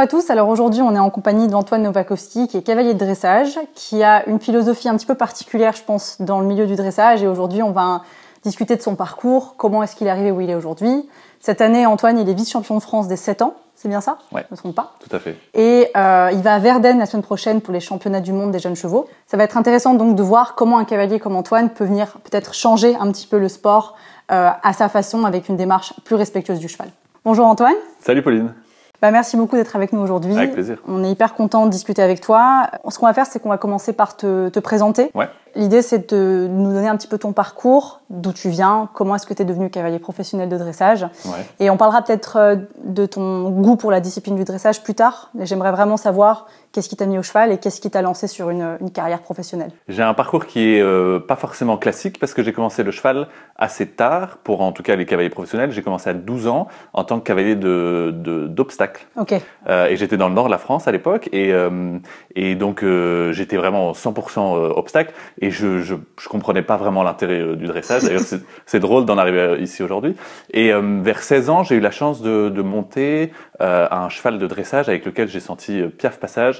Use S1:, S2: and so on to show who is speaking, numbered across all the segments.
S1: Bonjour à tous. Alors aujourd'hui, on est en compagnie d'Antoine Novakowski, qui est cavalier de dressage, qui a une philosophie un petit peu particulière, je pense, dans le milieu du dressage. Et aujourd'hui, on va discuter de son parcours, comment est-ce qu'il est arrivé où il est aujourd'hui. Cette année, Antoine, il est vice-champion de France des 7 ans. C'est bien ça?
S2: Ouais.
S1: Je me trompe pas?
S2: Tout à fait.
S1: Et euh, il va à Verden la semaine prochaine pour les championnats du monde des jeunes chevaux. Ça va être intéressant donc de voir comment un cavalier comme Antoine peut venir peut-être changer un petit peu le sport euh, à sa façon avec une démarche plus respectueuse du cheval. Bonjour Antoine.
S2: Salut Pauline.
S1: Bah, merci beaucoup d'être avec nous aujourd'hui.
S2: Avec plaisir.
S1: On est hyper content de discuter avec toi. Ce qu'on va faire, c'est qu'on va commencer par te, te présenter.
S2: Ouais.
S1: L'idée, c'est de nous donner un petit peu ton parcours, d'où tu viens, comment est-ce que tu es devenu cavalier professionnel de dressage.
S2: Ouais.
S1: Et on parlera peut-être euh, de ton goût pour la discipline du dressage plus tard. Mais j'aimerais vraiment savoir qu'est-ce qui t'a mis au cheval et qu'est-ce qui t'a lancé sur une, une carrière professionnelle?
S2: J'ai un parcours qui est euh, pas forcément classique parce que j'ai commencé le cheval assez tard, pour en tout cas les cavaliers professionnels. J'ai commencé à 12 ans en tant que cavalier de, de, d'obstacles.
S1: Ok.
S2: Euh, et j'étais dans le nord de la France à l'époque et, euh, et donc euh, j'étais vraiment 100% euh, obstacle et je, je, je comprenais pas vraiment l'intérêt du dressage. D'ailleurs, c'est, drôle d'en arriver ici aujourd'hui. Et vers 16 ans, j'ai eu la chance de, de monter un cheval de dressage avec lequel j'ai senti Piaf Passage.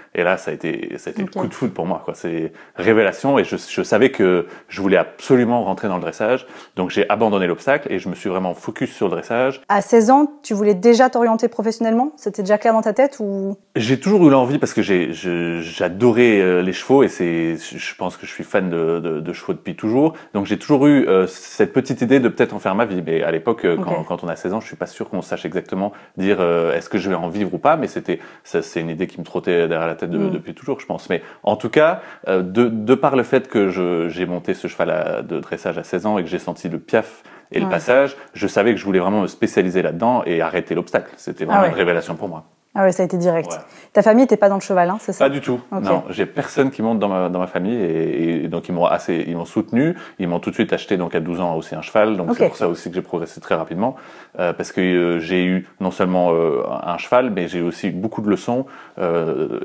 S2: Et là, ça a été, ça a été le coup de foudre pour moi. C'est révélation et je, je savais que je voulais absolument rentrer dans le dressage. Donc j'ai abandonné l'obstacle et je me suis vraiment focus sur le dressage.
S1: À 16 ans, tu voulais déjà t'orienter professionnellement? C'était déjà clair dans ta tête ou?
S2: J'ai toujours eu l'envie parce que j'adorais euh, les chevaux et c'est, je pense que je suis fan de, de, de chevaux depuis toujours. Donc j'ai toujours eu euh, cette petite idée de peut-être en faire ma vie. Mais à l'époque, euh, quand, on a 16 ans, je suis pas sûr qu'on sache exactement dire euh, est-ce que je vais en vivre ou pas. Mais c'était, c'est une idée qui me trottait derrière la tête de-
S1: Mm.
S2: depuis toujours, je pense. Mais en tout cas, euh, de, de par le fait que j'ai monté ce cheval à- de dressage à 16 ans et que j'ai senti le piaf et le passage, je savais que je voulais vraiment me spécialiser là-dedans et arrêter l'obstacle. C'était vraiment
S1: Ah ouais.
S2: une révélation pour moi.
S1: Ah ouais, ça a été direct.
S2: Ouais.
S1: Ta famille n'était pas dans le cheval, hein, c'est ça?
S2: Pas du tout. Non, j'ai personne qui monte dans ma, dans ma famille et, et donc ils m'ont assez, ils m'ont soutenu. Ils m'ont tout de suite acheté donc à 12 ans aussi un cheval. Donc c'est pour ça aussi que j'ai progressé très rapidement euh, parce que euh, j'ai eu non seulement euh, un cheval, mais j'ai eu aussi beaucoup de leçons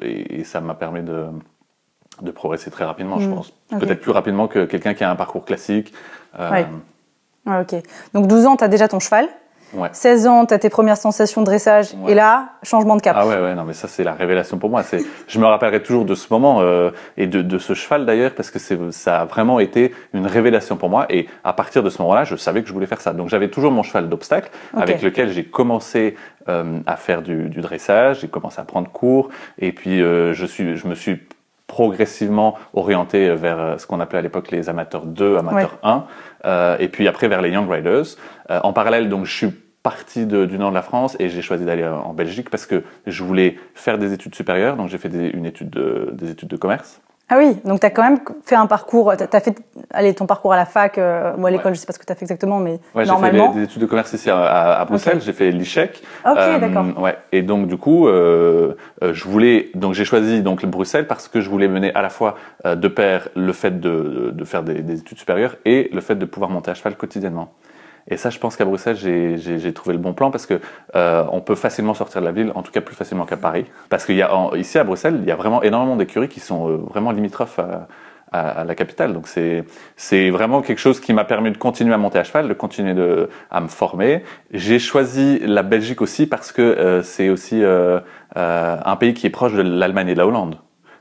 S2: et, et ça m'a permis de de progresser très rapidement, je
S1: Mm.
S2: pense. Peut-être plus rapidement que quelqu'un qui a un parcours classique. Euh,
S1: Ouais. Ouais, ok. Donc 12 ans, tu as déjà ton cheval?
S2: Ouais.
S1: 16 ans, tu as tes premières sensations de dressage.
S2: Ouais.
S1: Et là, changement de cap.
S2: Ah ouais, ouais, non, mais ça c'est la révélation pour moi. C'est, je me rappellerai toujours de ce moment euh, et de, de ce cheval d'ailleurs parce que c'est, ça a vraiment été une révélation pour moi. Et à partir de ce moment-là, je savais que je voulais faire ça. Donc j'avais toujours mon cheval d'obstacle avec lequel j'ai commencé euh, à faire du, du dressage. J'ai commencé à prendre cours et puis euh, je suis, je me suis progressivement orienté vers ce qu'on appelait à l'époque les amateurs 2, amateurs 1, euh, et puis après vers les Young Riders. Euh, en parallèle, donc je suis parti du nord de la France et j'ai choisi d'aller euh, en Belgique parce que je voulais faire des études supérieures, donc j'ai fait une étude de, des études de commerce.
S1: Ah oui, donc tu as quand même fait un parcours. Tu as fait allez, ton parcours à la fac euh, ou à l'école, je sais pas ce que tu as fait exactement, mais
S2: Ouais, j'ai fait
S1: normalement.
S2: des, des études de commerce ici à, à- Bruxelles, j'ai fait l'ICHEC.
S1: Ok,
S2: Euh,
S1: d'accord.
S2: Ouais. Et donc du coup, euh, euh, je voulais, donc j'ai choisi donc le Bruxelles parce que je voulais mener à la fois euh, de pair le fait de, de faire des, des études supérieures et le fait de pouvoir monter à cheval quotidiennement. Et ça, je pense qu'à Bruxelles, j'ai- trouvé le bon plan parce que euh, on peut facilement sortir de la ville, en tout cas plus facilement qu'à Paris. Parce qu'il y a en- ici à Bruxelles, il y a vraiment énormément d'écuries qui sont euh, vraiment limitrophes à, à, à la capitale. Donc c'est c'est vraiment quelque chose qui m'a permis de continuer à monter à cheval, de continuer de, à me former. J'ai choisi la Belgique aussi parce que euh, c'est aussi euh, euh, un pays qui est proche de l'Allemagne et de la Hollande.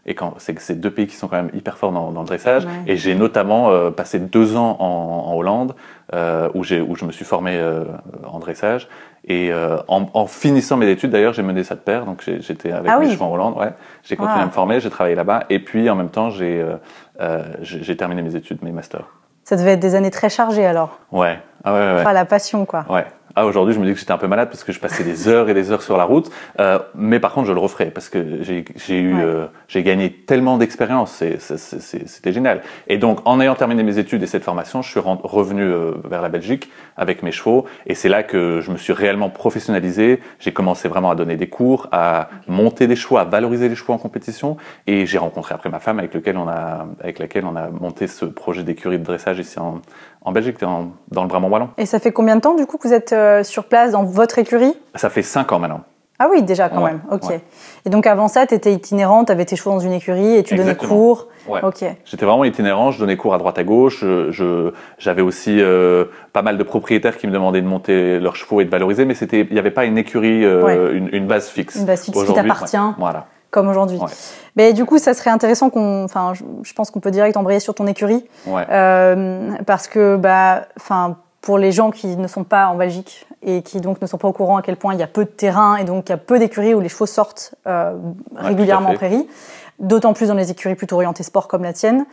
S2: Et quand c'est que c'est deux pays qui sont quand même hyper forts dans, dans le dressage.
S1: Ouais.
S2: Et j'ai notamment euh, passé deux ans en, en Hollande euh, où j'ai où je me suis formé euh, en dressage. Et euh, en, en finissant mes études, d'ailleurs, j'ai mené ça de pair. Donc j'étais avec
S1: Ah
S2: mes
S1: oui.
S2: chevaux en Hollande. Ouais, j'ai continué
S1: Ah.
S2: à me former, j'ai travaillé là-bas. Et puis en même temps, j'ai euh, euh, j'ai j'ai terminé mes études, mes masters.
S1: Ça devait être des années très chargées alors.
S2: Ouais. Ah ouais, ouais. ouais.
S1: Enfin, la passion, quoi.
S2: Ouais. Ah, aujourd'hui, je me dis que j'étais un peu malade parce que je passais des heures et des heures sur la route. Euh, mais par contre, je le referai parce que j'ai eu,
S1: Ouais.
S2: euh, j'ai gagné tellement d'expérience. C'était génial. Et donc, en ayant terminé mes études et cette formation, je suis revenu euh, vers la Belgique avec mes chevaux. Et c'est là que je me suis réellement professionnalisé. J'ai commencé vraiment à donner des cours, à monter des chevaux, à valoriser les chevaux en compétition. Et j'ai rencontré après ma femme avec, lequel on a, avec laquelle on a monté ce projet d'écurie de dressage ici en, en Belgique, dans, dans le Brabant Wallon.
S1: Et ça fait combien de temps, du coup, que vous êtes euh, sur place dans votre écurie?
S2: Ça fait cinq ans maintenant.
S1: Ah oui, déjà quand
S2: Ouais,
S1: même. Ok.
S2: ouais.
S1: Et donc avant ça, tu étais itinérante, tu avais tes chevaux dans une écurie et tu donnais cours?
S2: Ouais.
S1: Ok.
S2: J'étais vraiment itinérant, je donnais cours à droite à gauche. Je- je- J'avais aussi euh, pas mal de propriétaires qui me demandaient de monter leurs chevaux et de valoriser, mais c'était, il n'y avait pas une écurie, euh, une, une base fixe.
S1: Une base fixe qui t'appartient.
S2: Voilà.
S1: Comme aujourd'hui.
S2: Ouais.
S1: Mais du coup, ça serait intéressant qu'on, enfin, je, je pense qu'on peut direct embrayer sur ton écurie,
S2: Ouais.
S1: euh, parce que, bah, enfin, pour les gens qui ne sont pas en Belgique et qui donc ne sont pas au courant à quel point il y a peu de terrain et donc il y a peu d'écuries où les chevaux sortent euh, régulièrement en prairie, d'autant plus dans les écuries plutôt orientées sport comme la tienne.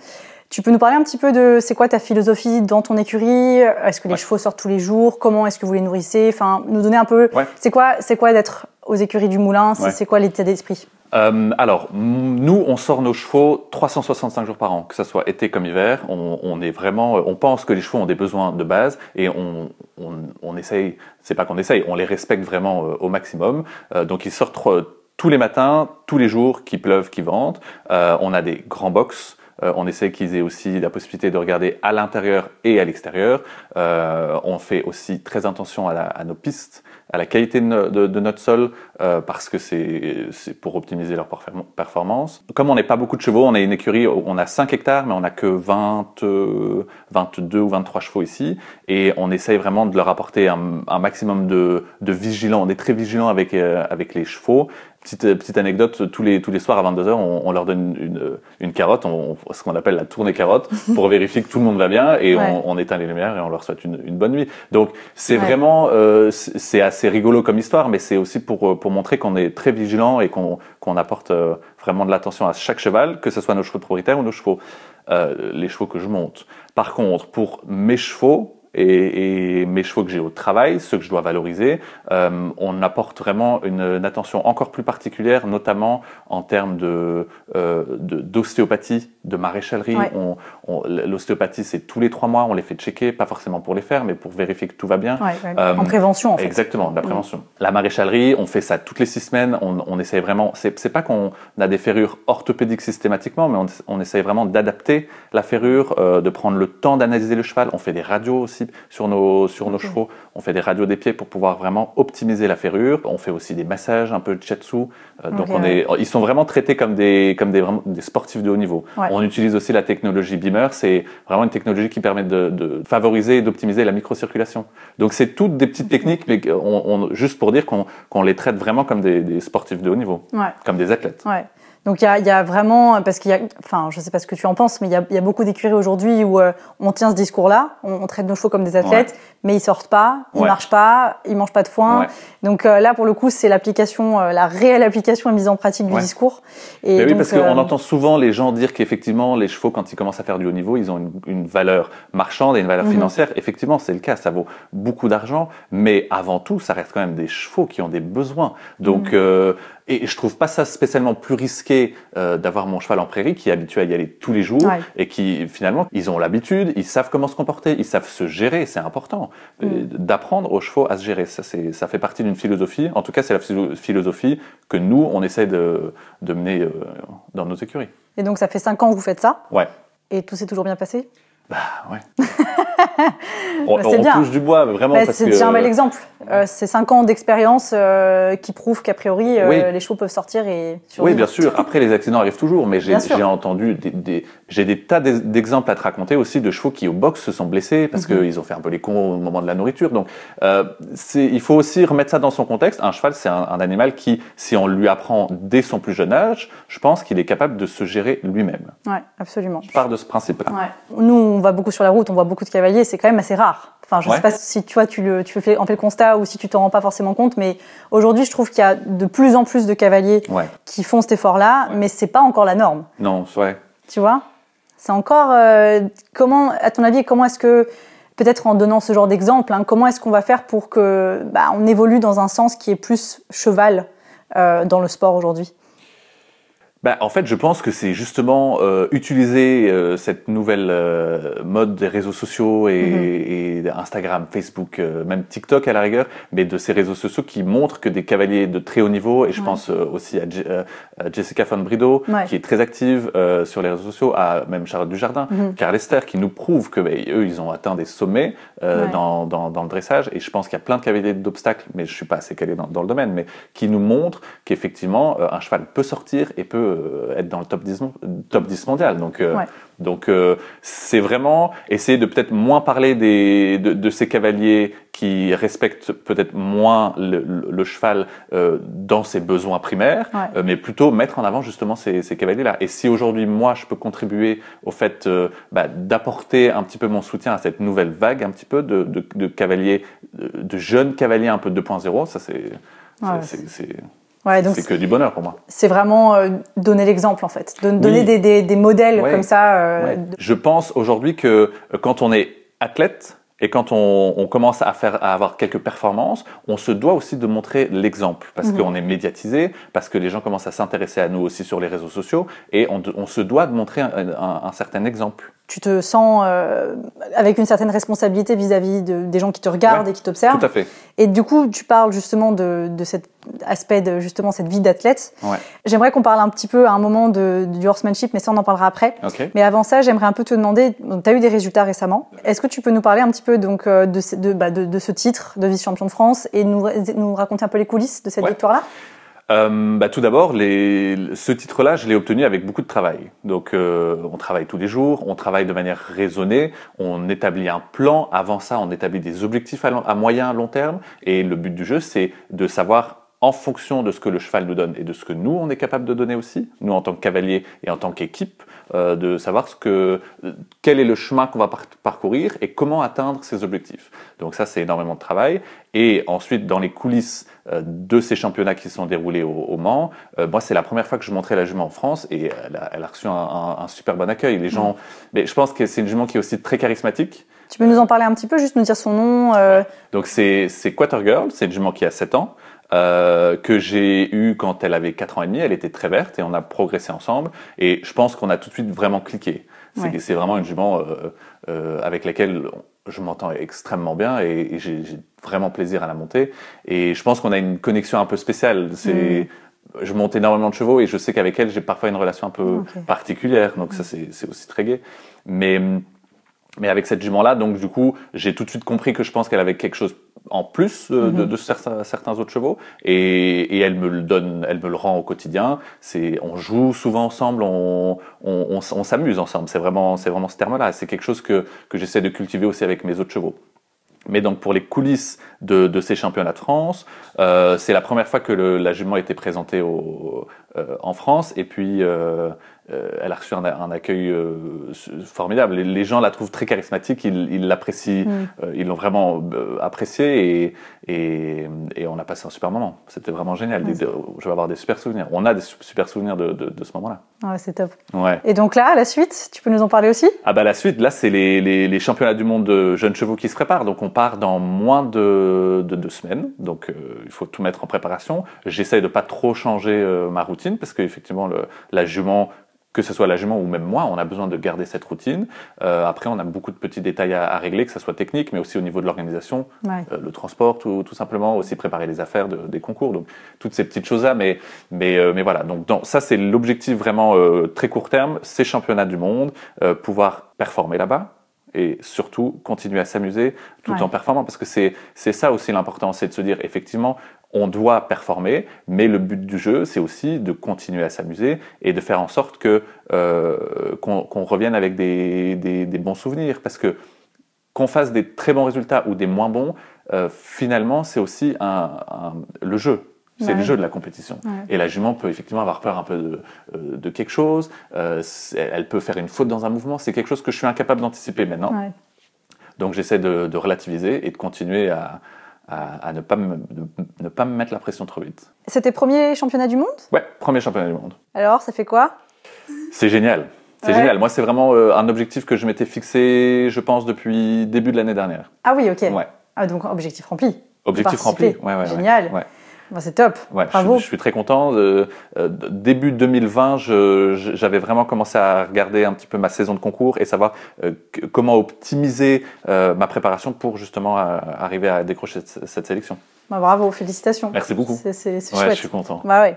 S1: Tu peux nous parler un petit peu de c'est quoi ta philosophie dans ton écurie? Est-ce que les
S2: Ouais.
S1: chevaux sortent tous les jours? Comment est-ce que vous les nourrissez? Enfin, nous donner un peu.
S2: Ouais.
S1: C'est quoi, c'est quoi d'être aux écuries du Moulin?
S2: Ouais.
S1: c'est quoi l'état d'esprit?
S2: Euh, alors, nous, on sort nos chevaux 365 jours par an, que ce soit été comme hiver. On, est vraiment, on pense que les chevaux ont des besoins de base et on, on, on essaye. C'est pas qu'on essaye, on les respecte vraiment euh, au maximum. Euh, donc, ils sortent euh, tous les matins, tous les jours, qu'il pleuve, qu'il vente. Euh, on a des grands box. Euh, on essaie qu'ils aient aussi la possibilité de regarder à l'intérieur et à l'extérieur. Euh, on fait aussi très attention à, nos pistes, à la qualité de, no- de- de notre sol, euh, parce que c'est pour optimiser leur perform- performance. Comme on n'est pas beaucoup de chevaux, on est une écurie, on a 5 hectares, mais on n'a que 20, euh, 22 ou 23 chevaux ici, et on essaye vraiment de leur apporter un, maximum de, de vigilance. On est très vigilant avec, avec les chevaux. Petite, petite anecdote, tous les, tous les soirs à 22h, on, on leur donne une, une carotte, on, ce qu'on appelle la tournée carotte, pour vérifier que tout le monde va bien, et
S1: Ouais.
S2: on, éteint les lumières et on leur souhaite une, une bonne nuit. Donc c'est
S1: Ouais.
S2: vraiment, euh, c'est assez rigolo comme histoire, mais c'est aussi pour, euh, pour montrer qu'on est très vigilant et qu'on apporte euh, vraiment de l'attention à chaque cheval, que ce soit nos chevaux de propriétaire ou nos chevaux, euh, les chevaux que je monte. Par contre, pour mes chevaux, et, et mes chevaux que j'ai au travail, ceux que je dois valoriser, euh, on apporte vraiment une, une attention encore plus particulière, notamment en termes de euh, d'ostéopathie, de, maréchalerie.
S1: Ouais.
S2: On, on- L'ostéopathie, c'est tous les trois mois, on les fait checker, pas forcément pour les faire, mais pour vérifier que tout va bien.
S1: Ouais, ouais.
S2: Euh,
S1: En prévention, en fait.
S2: Exactement, de la prévention. La maréchalerie, on fait ça toutes les six semaines. On, on essaye vraiment. C'est pas qu'on a des ferrures orthopédiques systématiquement, mais on, on essaye vraiment d'adapter la ferrure, de prendre le temps d'analyser le cheval. On fait des radios aussi sur nos sur nos chevaux. On fait des radios des pieds pour pouvoir vraiment optimiser la ferrure. On fait aussi des massages, un peu de shiatsu. Euh, donc on est, ils sont vraiment traités comme des comme des vraiment des sportifs de haut niveau.
S1: Ouais.
S2: On utilise aussi la technologie Beamer. C'est vraiment une technologie qui permet de, de favoriser et d'optimiser la microcirculation. Donc c'est toutes des petites techniques, mais on, on- juste pour dire qu'on les traite vraiment comme des, des sportifs de haut niveau,
S1: Ouais.
S2: comme des athlètes.
S1: Donc il y a, il y a vraiment, parce qu'il y a, enfin je sais pas ce que tu en penses, mais il y a, il y a beaucoup d'écuries aujourd'hui où euh, on tient ce discours-là, on, on traite nos chevaux comme des athlètes, mais ils sortent pas, ils
S2: Ouais.
S1: marchent pas, ils mangent pas de foin.
S2: Ouais.
S1: Donc euh, là pour le coup c'est l'application, euh, la réelle application et mise en pratique du
S2: Ouais.
S1: discours. Et
S2: Mais oui,
S1: donc,
S2: parce
S1: euh,
S2: qu'on entend souvent les gens dire qu'effectivement, les chevaux, quand ils commencent à faire du haut niveau, ils ont une, une valeur marchande et une valeur
S1: Mhm.
S2: financière. Effectivement, c'est le cas, ça vaut beaucoup d'argent, mais avant tout, ça reste quand même des chevaux qui ont des besoins. Donc,
S1: Mhm.
S2: euh, et je trouve pas ça spécialement plus risqué euh, d'avoir mon cheval en prairie qui est habitué à y aller tous les jours
S1: Ouais.
S2: et qui finalement, ils ont l'habitude, ils savent comment se comporter, ils savent se gérer, c'est important Euh, d'apprendre aux chevaux à se gérer. Ça, c'est, ça fait partie d'une philosophie. En tout cas, c'est la philo- philosophie que nous, on essaie de, de mener euh, dans nos écuries.
S1: Et donc ça fait cinq ans que vous faites ça,
S2: Ouais.
S1: et tout s'est toujours bien passé?
S2: Bah ouais. on
S1: Bah,
S2: on
S1: bien.
S2: touche du bois, mais vraiment
S1: Bah,
S2: parce que.
S1: un bel exemple. Euh, c'est cinq ans d'expérience euh, qui prouvent qu'a priori euh,
S2: Oui.
S1: les chevaux peuvent sortir et
S2: Oui,
S1: survivre.
S2: bien sûr. Après, les accidents arrivent toujours, mais j'ai entendu des, des- j'ai des tas d'ex- d'exemples à te raconter aussi de chevaux qui au box se sont blessés parce
S1: Mhm.
S2: qu'ils ont fait un peu les cons au moment de la nourriture. Donc, euh, il faut aussi remettre ça dans son contexte. Un cheval, c'est un, un animal qui, si on lui apprend dès son plus jeune âge, je pense qu'il est capable de se gérer lui-même.
S1: Ouais, absolument.
S2: Je pars de ce principe-là.
S1: Ouais. Nous, on va beaucoup sur la route, on voit beaucoup de cavaliers, c'est quand même assez rare. Enfin, je
S2: Ouais.
S1: sais pas si tu vois, tu, le, tu fais, en fais le constat ou si tu t'en rends pas forcément compte, mais aujourd'hui, je trouve qu'il y a de plus en plus de cavaliers
S2: Ouais.
S1: qui font cet effort-là,
S2: Ouais.
S1: mais c'est pas encore la norme.
S2: Non, c'est vrai.
S1: Tu vois? C'est encore euh, comment, à ton avis, comment est-ce que peut-être en donnant ce genre d'exemple, hein, comment est-ce qu'on va faire pour que bah, on évolue dans un sens qui est plus cheval euh, dans le sport aujourd'hui?
S2: Bah, en fait, je pense que c'est justement euh, utiliser euh, cette nouvelle euh, mode des réseaux sociaux et,
S1: Mhm.
S2: et Instagram, Facebook, euh, même TikTok à la rigueur, mais de ces réseaux sociaux qui montrent que des cavaliers de très haut niveau, et je
S1: Ouais.
S2: pense euh, aussi à, euh, à Jessica Von Brido,
S1: Ouais.
S2: qui est très active euh, sur les réseaux sociaux, à même Charlotte Dujardin,
S1: Mhm.
S2: Karl Esther, qui nous prouve que bah, eux, ils ont atteint des sommets euh,
S1: Ouais.
S2: dans, dans, dans le dressage, et je pense qu'il y a plein de cavaliers d'obstacles, mais je suis pas assez calé dans, dans le domaine, mais qui nous montrent qu'effectivement, un cheval peut sortir et peut euh, être dans le top 10, mon- top 10 mondial. Donc, euh,
S1: Ouais.
S2: donc euh, c'est vraiment essayer de peut-être moins parler des, de, de ces cavaliers qui respectent peut-être moins le, le- le cheval euh, dans ses besoins primaires,
S1: Ouais.
S2: mais plutôt mettre en avant justement ces, ces cavaliers-là. Et si aujourd'hui, moi, je peux contribuer au fait bah, d'apporter un petit peu mon soutien à cette nouvelle vague, un petit peu de, de, de cavaliers, de, jeunes cavaliers un peu 2.0, ça
S1: Ouais,
S2: c'est
S1: Ouais, donc
S2: c'est que du bonheur pour moi.
S1: c'est vraiment euh, donner l'exemple en fait, Don- donner
S2: Oui.
S1: des, des, des modèles
S2: Ouais.
S1: comme ça. euh,
S2: Ouais.
S1: de-
S2: Je pense aujourd'hui que euh, quand on est athlète et quand on, on commence à faire à avoir quelques performances, on se doit aussi de montrer l'exemple parce
S1: Mhm.
S2: qu'on est médiatisé, parce que les gens commencent à s'intéresser à nous aussi sur les réseaux sociaux et on, on se doit de montrer un, un- un certain exemple.
S1: Tu te sens euh, avec une certaine responsabilité vis-à-vis de, des gens qui te regardent
S2: Ouais,
S1: et qui t'observent.
S2: Tout à fait.
S1: Et du coup, tu parles justement de, de cet aspect de justement cette vie d'athlète.
S2: Ouais.
S1: J'aimerais qu'on parle un petit peu à un moment de, du horsemanship, mais ça on en parlera après. Mais avant ça, j'aimerais un peu te demander, tu as eu des résultats récemment. Est-ce que tu peux nous parler un petit peu donc euh, de, ce- de, bah, de, de ce titre de vice-champion de France et nous, nous raconter un peu les coulisses de cette
S2: Ouais.
S1: victoire-là?
S2: Euh, bah, tout d'abord, ce titre-là, je l'ai obtenu avec beaucoup de travail. Donc, euh, on travaille tous les jours, on travaille de manière raisonnée, on établit un plan. Avant ça, on établit des objectifs à, à moyen, à long terme. Et le but du jeu, c'est de savoir en fonction de ce que le cheval nous donne et de ce que nous, on est capable de donner aussi, nous en tant que cavalier et en tant qu'équipe, euh, de savoir ce que, quel est le chemin qu'on va par- parcourir et comment atteindre ces objectifs. Donc ça, c'est énormément de travail. Et ensuite, dans les coulisses euh, de ces championnats qui se sont déroulés au, au Mans, euh, moi, c'est la première fois que je montrais la jument en France et elle a, elle a reçu un, un- un super bon accueil. Les gens, mais je pense que c'est une jument qui est aussi très charismatique.
S1: Tu peux nous en parler un petit peu, juste nous dire son nom
S2: Donc c'est c'est Quater Girl, c'est une jument qui a 7 ans, euh, que j'ai eue quand elle avait 4 ans et demi, elle était très verte et on a progressé ensemble et je pense qu'on a tout de suite vraiment cliqué. C'est
S1: Ouais.
S2: vraiment une jument euh, euh, avec laquelle je m'entends extrêmement bien et, et j'ai vraiment plaisir à la monter et je pense qu'on a une connexion un peu spéciale. C'est Je monte énormément de chevaux et je sais qu'avec elle j'ai parfois une relation un peu particulière, donc ça c'est c'est aussi très gai. Mais mais avec cette jument-là, donc du coup, j'ai tout de suite compris que je pense qu'elle avait quelque chose en plus euh, de,
S1: Mhm.
S2: de certains, certains autres chevaux, et, et elle me le donne, elle me le rend au quotidien. C'est, on joue souvent ensemble, on, on, on, s- on s'amuse ensemble. C'est vraiment, c'est vraiment ce terme-là. C'est quelque chose que que j'essaie de cultiver aussi avec mes autres chevaux. Mais donc pour les coulisses de, de ces championnats de France, euh, c'est la première fois que le, la jument a été présentée au, euh, en France et puis euh, euh, elle a reçu un, un accueil euh, formidable. Les, les gens la trouvent très charismatique, ils l'apprécient,
S1: Mm.
S2: euh, ils l'ont vraiment euh, appréciée et, et, et on a passé un super moment. C'était vraiment génial. Des- je vais avoir des super souvenirs. On a des su- super souvenirs de, de, de ce moment-là.
S1: Ouais, c'est top.
S2: Ouais.
S1: Et donc là, la suite, tu peux nous en parler aussi?
S2: Ah bah la suite, là c'est les, les, les championnats du monde de jeunes chevaux qui se préparent. Donc on part dans moins de, de deux semaines. Donc euh, il faut tout mettre en préparation. J'essaye de pas trop changer euh, ma routine parce qu'effectivement la jument, que ce soit la jument ou même moi, on a besoin de garder cette routine. Euh, après on a beaucoup de petits détails à, à régler, que ce soit technique, mais aussi au niveau de l'organisation,
S1: Ouais.
S2: euh, le transport tout, tout simplement, aussi préparer les affaires de- des concours, donc toutes ces petites choses-là. Mais, mais, euh, mais voilà, donc dans, ça c'est l'objectif vraiment euh, très court terme, ces championnats du monde, euh, pouvoir performer là-bas et surtout continuer à s'amuser tout
S1: Ouais.
S2: en performant, parce que c'est c'est ça aussi l'important, c'est de se dire effectivement on doit performer, mais le but du jeu, c'est aussi de continuer à s'amuser et de faire en sorte que euh, qu'on revienne avec des, des, des bons souvenirs, parce que qu'on fasse des très bons résultats ou des moins bons, euh, finalement, c'est aussi un, un- le jeu. C'est
S1: Ouais.
S2: le jeu de la compétition.
S1: Ouais.
S2: Et la jument peut effectivement avoir peur un peu de, euh, de quelque chose. elle peut faire une faute dans un mouvement. C'est quelque chose que je suis incapable d'anticiper maintenant.
S1: Ouais.
S2: Donc j'essaie de, de relativiser et de continuer à, à, à ne, pas me, de- ne pas me mettre la pression trop vite.
S1: C'était premier championnat du monde?
S2: Ouais, premier championnat du monde.
S1: Alors, ça fait quoi?
S2: C'est génial. C'est
S1: Ouais.
S2: génial. Moi, c'est vraiment euh, un objectif que je m'étais fixé, je pense, depuis début de l'année dernière.
S1: Ah oui, ok.
S2: Ouais.
S1: Ah, donc objectif rempli.
S2: Objectif rempli. Ouais, ouais.
S1: Génial.
S2: Ouais.
S1: Bah, c'est top.
S2: Ouais,
S1: Bravo.
S2: suis- je suis très content. Euh, euh, début 2020, je- je- j'avais vraiment commencé à regarder un petit peu ma saison de concours et savoir euh, que- comment optimiser ma préparation pour justement arriver à décrocher cette, cette sélection.
S1: Bah, bravo, félicitations.
S2: Merci beaucoup.
S1: C'est
S2: Ouais,
S1: chouette.
S2: je suis content.
S1: Bah ouais.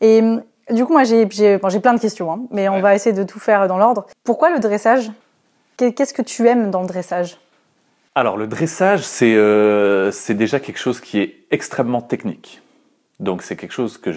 S1: Et hum, du coup, moi, j'ai bon, plein de questions, hein, mais on
S2: Ouais.
S1: va essayer de tout faire dans l'ordre. Pourquoi le dressage? Qu'est- Qu'est-ce que tu aimes dans le dressage?
S2: Alors, le dressage, c'est euh, c'est déjà quelque chose qui est extrêmement technique. Donc, c'est quelque chose que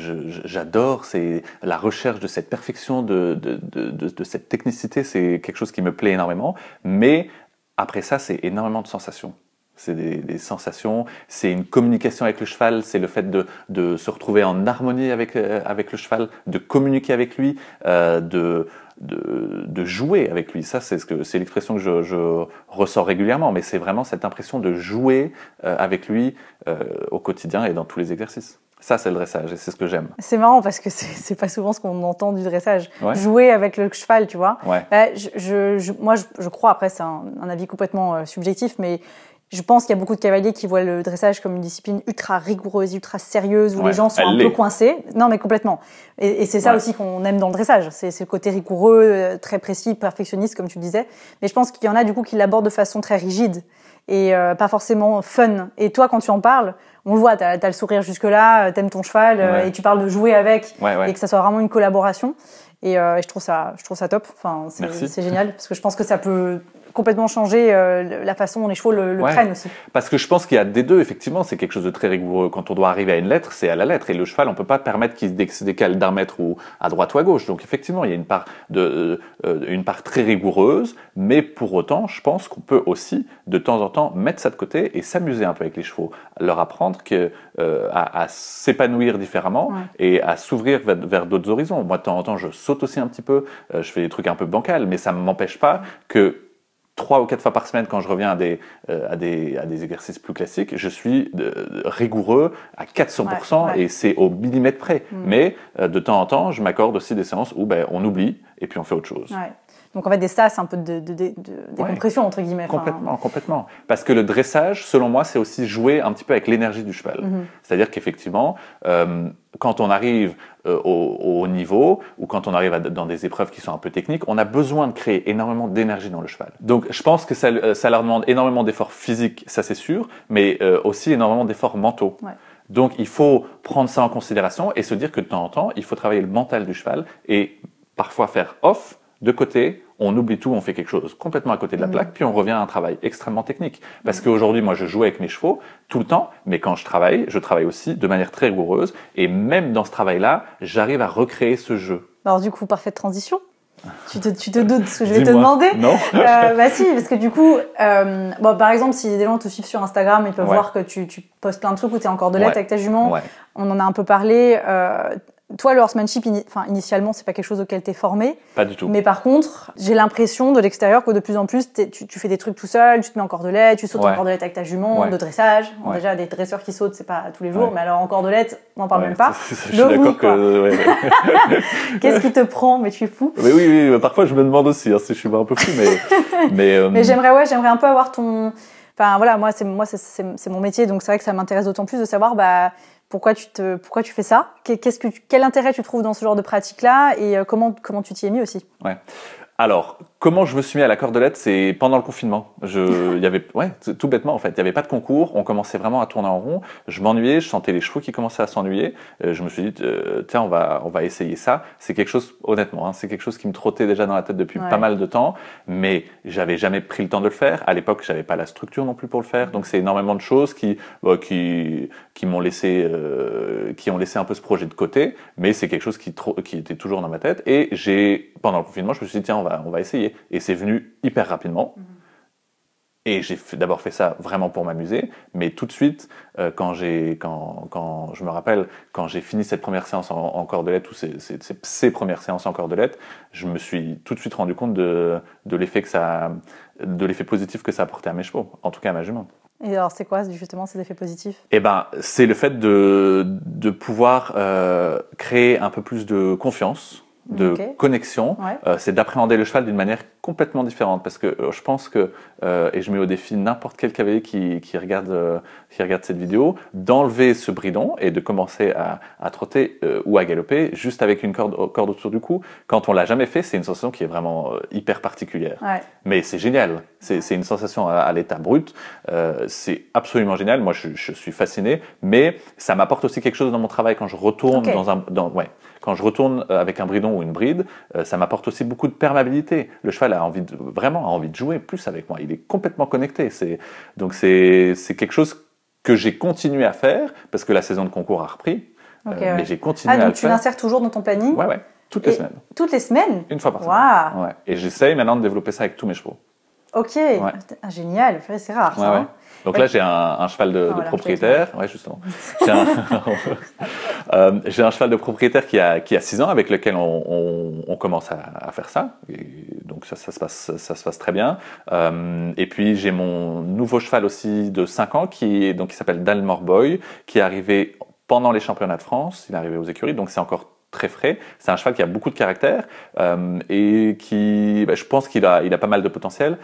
S2: j'adore, c'est la recherche de cette perfection, de, de, de, cette technicité, c'est quelque chose qui me plaît énormément. Mais après ça, c'est énormément de sensations. C'est des, des sensations, c'est une communication avec le cheval, c'est le fait de, de se retrouver en harmonie avec, euh, avec le cheval, de communiquer avec lui, euh, de, de, de jouer avec lui. Ça, c'est ce que c'est l'expression que je, je ressors régulièrement, mais c'est vraiment cette impression de jouer euh, avec lui euh, au quotidien et dans tous les exercices. Ça, c'est le dressage et c'est ce que j'aime.
S1: C'est marrant parce que c'est pas souvent ce qu'on entend du dressage.
S2: Ouais.
S1: Jouer avec le cheval, tu vois.
S2: Ouais.
S1: Bah, je, moi, je, je crois, après, c'est un, un avis complètement euh, subjectif, mais je pense qu'il y a beaucoup de cavaliers qui voient le dressage comme une discipline ultra rigoureuse, ultra sérieuse, où
S2: Ouais,
S1: les gens sont un peu coincés. Non, mais complètement. Et, et c'est ça
S2: Ouais.
S1: aussi qu'on aime dans le dressage. C'est le côté rigoureux, euh, très précis, perfectionniste, comme tu le disais. Mais je pense qu'il y en a, du coup, qui l'abordent de façon très rigide et euh, pas forcément fun. Et toi, quand tu en parles, on le voit, t'as as le sourire jusque-là, euh, t'aimes ton cheval,
S2: Ouais.
S1: et tu parles de jouer avec et que ça soit vraiment une collaboration. Et, euh, et je trouve ça, je trouve ça top. Enfin, c'est génial parce que je pense que ça peut complètement changer euh, la façon dont les chevaux le, le
S2: Ouais.
S1: prennent aussi.
S2: Parce que je pense qu'il y a des deux, effectivement, c'est quelque chose de très rigoureux. Quand on doit arriver à une lettre, c'est à la lettre. Et le cheval, on peut pas permettre qu'il se décale d'un mètre ou à droite ou à gauche. Donc effectivement, il y a une part, de, euh, une part très rigoureuse, mais pour autant, je pense qu'on peut aussi, de temps en temps, mettre ça de côté et s'amuser un peu avec les chevaux. Leur apprendre que, euh, à, à s'épanouir différemment
S1: Ouais.
S2: et à s'ouvrir vers, vers d'autres horizons. Moi, de temps en temps, je saute aussi un petit peu, euh, je fais des trucs un peu bancals, mais ça ne m'empêche pas que trois ou quatre fois par semaine, quand je reviens à des, euh, à des, à des exercices plus classiques, je suis euh, rigoureux à 400%
S1: Ouais, ouais.
S2: et c'est au millimètre près.
S1: Mm.
S2: Mais euh, de temps en temps, je m'accorde aussi des séances où ben, on oublie et puis on fait autre chose.
S1: Ouais. Donc en fait, des stas, un peu de, de, de, de décompression entre guillemets. Enfin,
S2: Complètement, complètement. Parce que le dressage, selon moi, c'est aussi jouer un petit peu avec l'énergie du cheval.
S1: Mhm.
S2: C'est-à-dire qu'effectivement, euh, quand on arrive euh, au, niveau ou quand on arrive à- dans des épreuves qui sont un peu techniques, on a besoin de créer énormément d'énergie dans le cheval. Donc, je pense que ça, euh, ça leur demande énormément d'efforts physiques, ça c'est sûr, mais euh, aussi énormément d'efforts mentaux.
S1: Ouais.
S2: Donc, il faut prendre ça en considération et se dire que de temps en temps, il faut travailler le mental du cheval et parfois faire off, de côté, on oublie tout, on fait quelque chose complètement à côté de la
S1: Mhm.
S2: plaque, puis on revient à un travail extrêmement technique. Parce qu'aujourd'hui, moi, je joue avec mes chevaux tout le temps, mais quand je travaille, je travaille aussi de manière très rigoureuse, et même dans ce travail-là, j'arrive à recréer ce jeu.
S1: Alors du coup, parfaite transition. Tu te, tu te doutes de ce que je vais te demander
S2: Non
S1: Euh, bah si, parce que du coup, euh, bon, par exemple, si des gens te suivent sur Instagram, ils peuvent
S2: Ouais.
S1: voir que tu, tu postes plein de trucs où tu es en cordelette
S2: Ouais.
S1: avec ta jument.
S2: Ouais.
S1: On en a un peu parlé. Euh, toi, le horsemanship, ini- enfin, initialement, c'est pas quelque chose auquel tu es formé.
S2: Pas du tout.
S1: Mais par contre, j'ai l'impression de l'extérieur que de plus en plus, t'es- tu, tu fais des trucs tout seul, tu te mets en cordelette, tu sautes en cordelette avec ta jument,
S2: Ouais.
S1: de dressage.
S2: Ouais.
S1: Déjà, des dresseurs qui sautent, c'est pas tous les jours, mais alors en cordelette, on n'en parle même pas.
S2: Je suis d'accord que.
S1: Qu'est-ce qui te prend? Mais tu es fou.
S2: mais oui, oui, parfois je me demande aussi hein, si je suis un peu fou, mais. mais, euh,
S1: Mais j'aimerais, ouais, j'aimerais un peu avoir ton. Enfin voilà, moi c'est moi c'est mon métier, donc c'est vrai que ça m'intéresse d'autant plus de savoir bah pourquoi tu te pourquoi tu fais ça, Qu'est-ce que quel intérêt tu trouves dans ce genre de pratique là et euh, comment comment tu t'y es mis aussi?
S2: Alors, comment je me suis mis à la cordelette C'est pendant le confinement. Je, il y avait, ouais, tout bêtement en fait. Il n'y avait pas de concours. On commençait vraiment à tourner en rond. Je m'ennuyais. Je sentais les chevaux qui commençaient à s'ennuyer. Euh, je me suis dit, euh, tiens, on va, on va essayer ça. C'est quelque chose, honnêtement, hein, c'est quelque chose qui me trottait déjà dans la tête depuis
S1: Ouais.
S2: pas mal de temps. Mais j'avais jamais pris le temps de le faire. À l'époque, j'avais pas la structure non plus pour le faire. Donc, c'est énormément de choses qui, bah, qui, qui m'ont laissé, euh, qui ont laissé un peu ce projet de côté. Mais c'est quelque chose qui, qui était toujours dans ma tête. Et j'ai, pendant le confinement, je me suis dit, tiens, on va, on va essayer. Et c'est venu hyper rapidement. Et j'ai d'abord fait ça vraiment pour m'amuser, mais tout de suite, euh, quand j'ai, quand, quand je me rappelle, quand j'ai fini cette première séance en, en cordelette ou ces, ces, ces- ces premières séances en cordelette, je me suis tout de suite rendu compte de, de l'effet que ça, de l'effet positif que ça apportait à mes chevaux, en tout cas à ma jument.
S1: Et alors c'est quoi justement ces effets positifs?
S2: Eh ben, c'est le fait de, de pouvoir euh, créer un peu plus de confiance de connexion,
S1: Ouais.
S2: euh, c'est d'appréhender le cheval d'une manière complètement différente. Parce que euh, je pense que, euh, et je mets au défi n'importe quel cavalier qui, qui, regarde, qui regarde cette vidéo, d'enlever ce bridon et de commencer à, à trotter ou à galoper juste avec une corde, corde autour du cou. Quand on l'a jamais fait, c'est une sensation qui est vraiment hyper particulière.
S1: Ouais.
S2: Mais c'est génial. C'est une sensation à, à l'état brut. Euh, c'est absolument génial. Moi, je, je suis fasciné. Mais ça m'apporte aussi quelque chose dans mon travail quand je retourne dans un, dans, ouais, quand je retourne euh, avec un bridon ou une bride. euh, ça m'apporte aussi beaucoup de perméabilité. Le cheval a envie de, vraiment a envie de jouer plus avec moi. Il est complètement connecté. C'est donc c'est quelque chose que j'ai continué à faire parce que la saison de concours a repris.
S1: Ok,
S2: Euh,
S1: ouais.
S2: Mais j'ai continué
S1: Ah,
S2: à
S1: donc
S2: le
S1: tu l'insères toujours dans ton planning
S2: Ouais, ouais, toutes les
S1: Et-
S2: semaines,
S1: toutes les semaines
S2: une fois par semaine. Ouais. Et j'essaye maintenant de développer ça avec tous mes chevaux.
S1: Ok, Ah, génial, c'est rare
S2: Ouais,
S1: ça.
S2: ouais.
S1: hein.
S2: Donc là, j'ai un, un cheval de,
S1: Ah,
S2: de propriétaire. Ouais, justement. J'ai un, Euh, j'ai un cheval de propriétaire qui a, qui a 6 ans avec lequel on, on- on commence à, à faire ça. Et donc ça, ça, se passe, ça se passe très bien. Euh, et puis j'ai mon nouveau cheval aussi de 5 ans qui, donc, qui s'appelle Dalmor Boy, qui est arrivé pendant les championnats de France. Il est arrivé aux écuries, donc c'est encore très frais. C'est un cheval qui a beaucoup de caractère euh, et qui, bah, je pense qu'il a, il a pas mal de potentiel.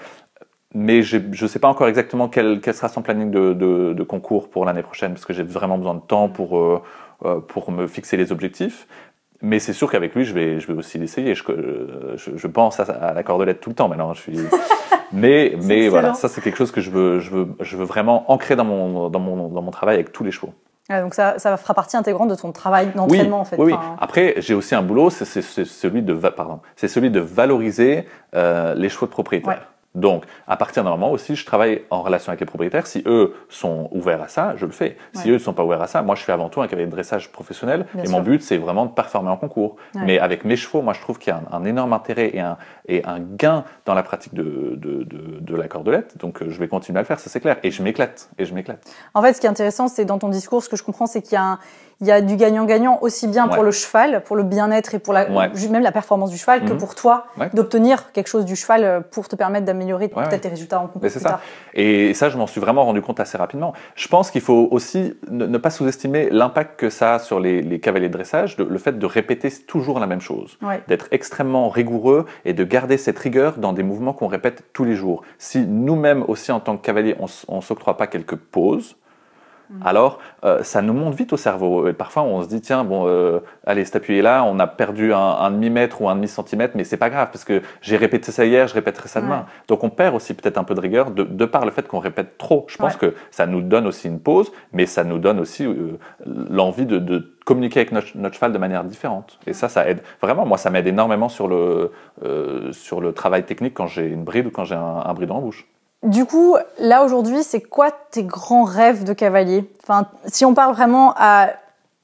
S2: Mais je ne sais pas encore exactement quel, quel sera son planning de, de, de concours pour l'année prochaine, parce que j'ai vraiment besoin de temps pour, euh, euh, pour me fixer les objectifs. Mais c'est sûr qu'avec lui, je vais, je vais aussi l'essayer. Je, je, je pense à, à la cordelette tout le temps maintenant. Je suis... Mais, mais
S1: excellent.
S2: voilà, ça c'est quelque chose que je veux, je veux, je veux vraiment ancrer dans mon, dans, mon, dans mon travail avec tous les chevaux.
S1: Ah, donc ça, ça fera partie intégrante de ton travail d'entraînement en fait.
S2: Oui, oui. Après, j'ai aussi un boulot, c'est celui de, pardon, c'est celui de valoriser euh, les chevaux de propriétaires.
S1: Ouais.
S2: Donc, à partir d'un moment aussi, je travaille en relation avec les propriétaires. Si eux sont ouverts à ça, je le fais. Si
S1: Ouais.
S2: eux ne sont pas ouverts à ça, moi, je fais avant tout un cavalier de dressage professionnel.
S1: Bien
S2: et
S1: sûr.
S2: mon but, c'est vraiment de performer en concours.
S1: Ouais.
S2: Mais avec mes chevaux, moi, je trouve qu'il y a un, un énorme intérêt et un, et un gain dans la pratique de, de, de, de la cordelette. Donc, euh, je vais continuer à le faire, ça c'est clair. Et je m'éclate. Et je m'éclate.
S1: En fait, ce qui est intéressant, c'est dans ton discours, ce que je comprends, c'est qu'il y a, un- il y a du gagnant-gagnant aussi bien pour le cheval, pour le bien-être et pour la,
S2: Ouais.
S1: même la performance du cheval, que
S2: Mhm.
S1: pour toi,
S2: Ouais.
S1: d'obtenir quelque chose du cheval euh, pour te permettre d'améliorer peut-être tes résultats en
S2: c'est ça.
S1: tard.
S2: Et ça, je m'en suis vraiment rendu compte assez rapidement. Je pense qu'il faut aussi ne, ne pas sous-estimer l'impact que ça a sur les, les cavaliers de dressage, de- le fait de répéter toujours la même chose, d'être extrêmement rigoureux et de garder cette rigueur dans des mouvements qu'on répète tous les jours. Si nous-mêmes aussi en tant que cavaliers, on, on s'octroie pas quelques pauses, alors euh, ça nous monte vite au cerveau. Et parfois, on se dit tiens bon, euh, allez, cet appuyé là, on a perdu un, un demi mètre ou un demi centimètre, mais c'est pas grave parce que j'ai répété ça hier, je répéterai ça demain.
S1: Ouais.
S2: Donc on perd aussi peut-être un peu de rigueur de, de par le fait qu'on répète trop. Je pense
S1: Ouais.
S2: que ça nous donne aussi une pause, mais ça nous donne aussi euh, l'envie de, de communiquer avec notre, notre cheval de manière différente. Et ça, ça aide. Vraiment, moi, ça m'aide énormément sur le, euh, sur le travail technique quand j'ai une bride ou quand j'ai un, un bridon en bouche.
S1: Du coup, là aujourd'hui, c'est quoi tes grands rêves de cavalier? Enfin, si on parle vraiment à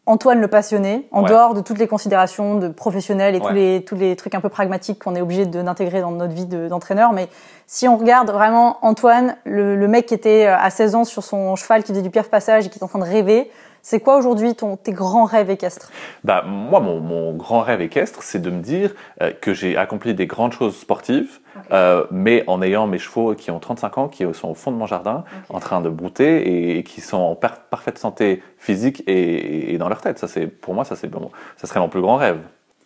S1: Antoine le passionné, en
S2: Ouais.
S1: dehors de toutes les considérations de professionnels et tous les tous les trucs un peu pragmatiques qu'on est obligé de- d'intégrer dans notre vie de- d'entraîneur, mais si on regarde vraiment Antoine, le, le mec qui était euh, à 16 ans sur son cheval, qui faisait du pierre passage et qui est en train de rêver, c'est quoi aujourd'hui ton tes grands rêves équestres?
S2: Bah, moi, mon, mon grand rêve équestre, c'est de me dire euh, que j'ai accompli des grandes choses sportives, euh, mais en ayant mes chevaux qui ont 35 ans, qui sont au fond de mon jardin, en train de brouter et, et qui sont en par- parfaite santé physique et, et dans leur tête. Ça, c'est pour moi, ça, c'est bon, ça serait mon plus grand rêve.